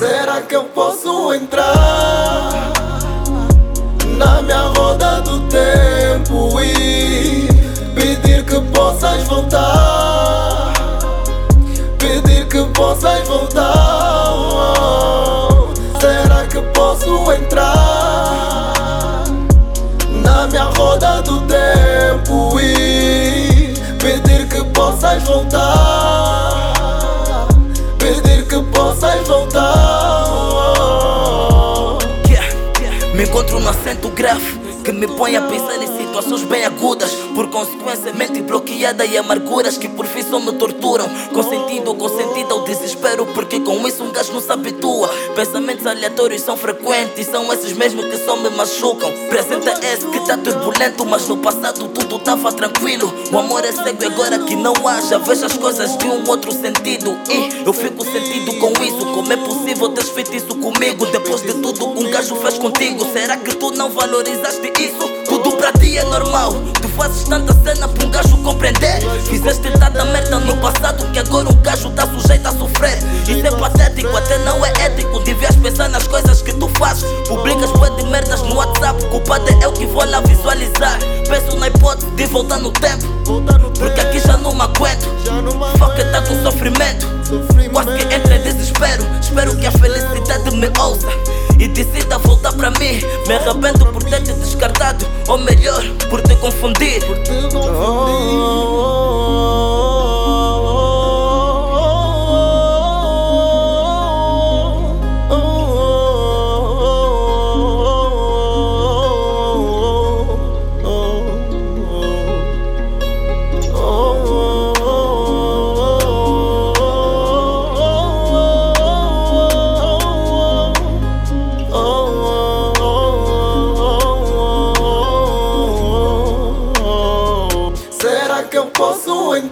Será que eu posso entrar na minha roda do tempo e pedir que possas voltar? Pedir que possas voltar. Será que posso entrar na minha roda do tempo e pedir que possas voltar? Pedir que possas voltar. Yeah, yeah. Me encontro no assento grave que me põe a pensar em situações bem agudas. Por consequência, mente bloqueada e amarguras que por fim só me torturam. Com sentido ou com sentido ao desespero, com isso um gajo não se habitua. Pensamentos aleatórios são frequentes, são esses mesmos que só me machucam. Presente é esse que tá turbulento, mas no passado tudo tava tranquilo. O amor é cego e agora que não haja, vejo as coisas de um outro sentido. E eu fico sentido com isso. Como é possível teres feito isso comigo? Depois de tudo, um gajo fez contigo. Será que tu não valorizaste isso? Tudo pra ti é normal. Tu fazes tanta cena pra um gajo compreender. Fizeste tanta merda no passado que agora um gajo tá sujeito a sofrer. Isso é patético, até não é ético. Devias pensar nas coisas que tu fazes. Publicas bué de merdas no WhatsApp. Culpado é eu que vou lá visualizar. Penso na hipótese de voltar no tempo. Porque aqui já não me aguento. Foca tá com sofrimento. Quase que entra em desespero. Espero que a felicidade me ouça e decida voltar pra mim. Me arrependo por ter te ou melhor, por te confundir. Será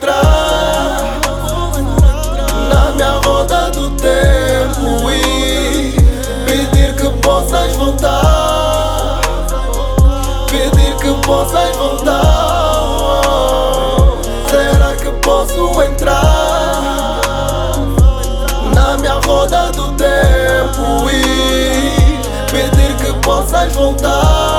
entrar na minha roda do tempo e pedir que possas voltar? Pedir que possas voltar. Será que posso entrar na minha roda do tempo e pedir que possas voltar?